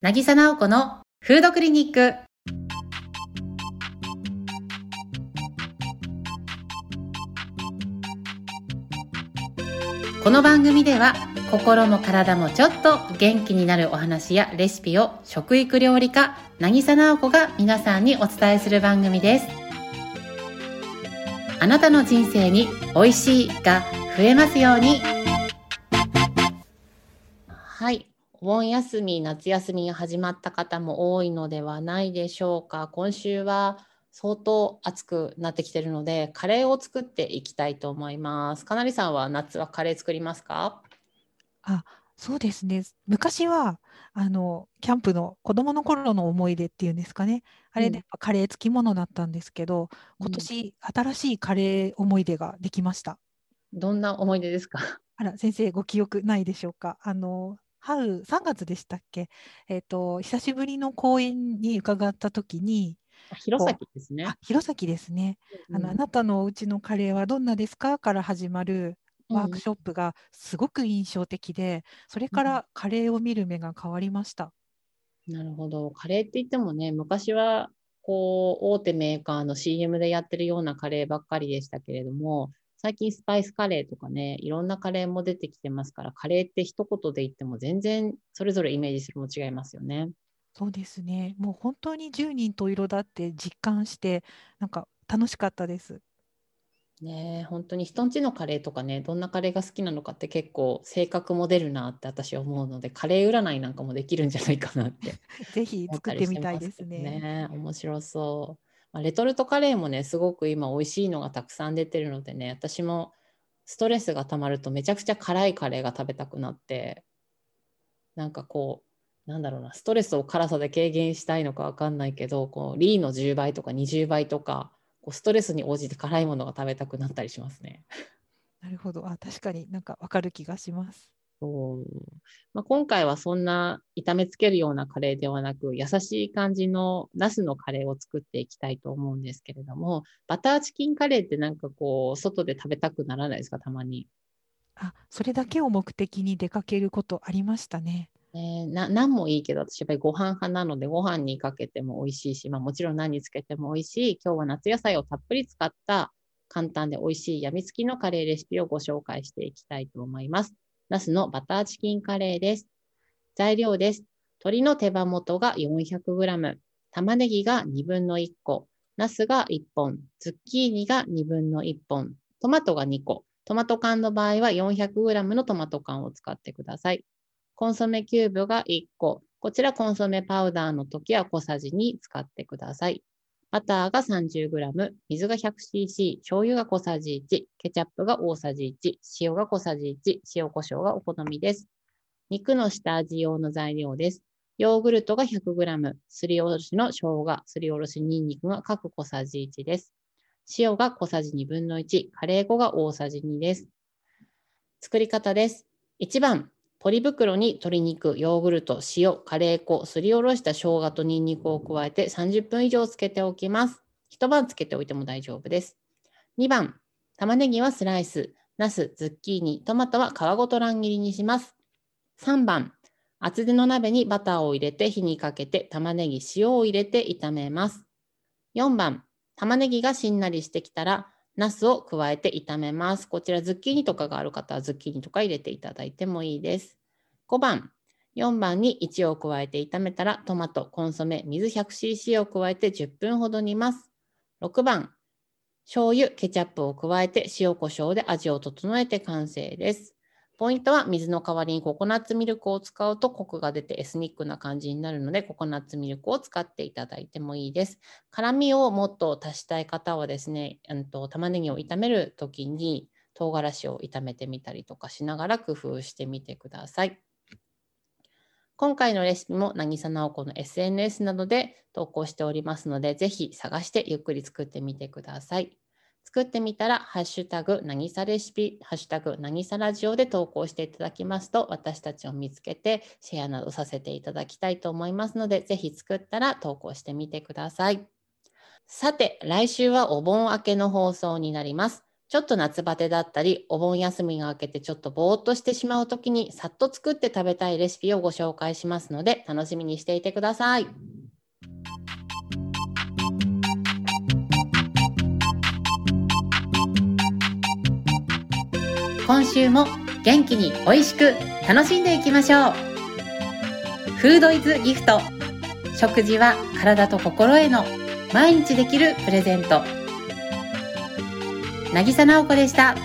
渚直子のフードクリニック。この番組では心も体もちょっと元気になるお話やレシピを食育料理家渚直子が皆さんにお伝えする番組ですあなたの人生に美味しいが増えますようにお盆休み夏休みが始まった方も多いのではないでしょうか今週は相当暑くなってきてるのでカレーを作っていきたいと思いますかなりさんは夏はカレー作りますか？あ、そうですね。昔は、あの、キャンプの子供の頃の思い出っていうんですかね。あうんれでやっぱカレーつきものだったんですけど、今うん年新しいカレー思い出ができました。どんな思い出ですか？あら、先生ご記憶ないでしょうか？あの、春、3月でしたっけ？えっと、久しぶりの公園に伺った時に、あ弘こ前ですねあ、弘前ですね。あの、あうんなたのお家のカレーはどんなですか？から始まるワークうんショップがすごく印象的で、それかうんらカレーを見る目が変わりました。なるほど。カレーって言ってもね、昔はこう大手メーカーの CM でやってるようなカレーばっかりでしたけれども、最近スパイスカレーとかね、いろんなカレーも出てきてますから、カレーって一言で言っても全然それぞれイメージするも違いますよね。そうですね。もう本当に十人十色だって実感して、なんか楽しかったです。ねえ、本当に人んちのカレーとかね、どんなカレーが好きなのかって結構性格も出るなって私は思うので、カレー占いなんかもできるんじゃないかなって ぜひ作ってみたいですね。ね。面白そう。レトルトカレーもね、すごく今美味しいのがたくさん出てるのでね、私もストレスがたまるとめちゃくちゃ辛いカレーが食べたくなって、なんかこう、なんだろうな、ストレスを辛さで軽減したいのかわかんないけど、こうリーの10倍とか20倍とか、こうストレスに応じて辛いものが食べたくなったりしますね。なるほど。あ、確かになんかわかる気がします。そうまあ、今回はそんな炒めつけるようなカレーではなく、優しい感じのナスのカレーを作っていきたいと思うんですけれども、バターチキンカレーってなんかこう、外で食べたくならないですか、たまに。あ、それだけを目的に出かけることありましたね。ね、な何もいいけど、私やっぱりご飯派なので、ご飯にかけても美味しいし、まあ、もちろん何につけても美味しい、今日は夏野菜をたっぷり使った簡単で美味しいやみつきのカレーレシピをご紹介していきたいと思います。ナスのバターチキンカレーです。材料です。鶏の手羽元が 400g、玉ねぎが1分の1個、ナスが1本、ズッキーニが1分の1本、トマトが2個。トマト缶の場合は 400g のトマト缶を使ってください。コンソメキューブが1個。こちらコンソメパウダーの時は小さじ2使ってください。バターが 30g、水が 100cc、醤油が小さじ1、ケチャップが大さじ1、塩が小さじ1、塩コショウがお好みです。肉の下味用の材料です。ヨーグルトが 100g、すりおろしの生姜、すりおろしニンニクが各小さじ1です。塩が小さじ2分の1、カレー粉が大さじ2です。作り方です。1番、ポリ袋に鶏肉、ヨーグルト、塩、カレー粉、すりおろした生姜とニンニクを加えて30分以上つけておきます。一晩つけておいても大丈夫です。2番、玉ねぎはスライス、ナス、ズッキーニ、トマトは皮ごと乱切りにします。3番、厚手の鍋にバターを入れて火にかけて玉ねぎ、塩を入れて炒めます。4番、玉ねぎがしんなりしてきたら、ナスを加えて炒めます。こちらズッキーニとかがある方はズッキーニとか入れていただいてもいいです。5番、4番に1を加えて炒めたらトマト、コンソメ、水 100cc を加えて10分ほど煮ます。6番、醤油、ケチャップを加えて塩コショウで味を整えて完成です。ポイントは水の代わりにココナッツミルクを使うとコクが出てエスニックな感じになるのでココナッツミルクを使っていただいてもいいです。辛みをもっと足したい方はですね、うんと玉ねぎを炒めるときに唐辛子を炒めてみたりとかしながら工夫してみてください。今回のレシピも渚直子の SNS などで投稿しておりますので、ぜひ探してゆっくり作ってみてください。作ってみたら、ハッシュタグ、なぎさレシピ、ハッシュタグ、なぎさラジオで投稿していただきますと、私たちを見つけてシェアなどさせていただきたいと思いますので、ぜひ作ったら投稿してみてください。さて、来週はお盆明けの放送になります。ちょっと夏バテだったり、お盆休みが明けてちょっとぼーっとしてしまうときに、さっと作って食べたいレシピをご紹介しますので、楽しみにしていてください。今週も元気に美味しく楽しんでいきましょう。フードイズギフト。食事は体と心への毎日できるプレゼント。渚直子でした。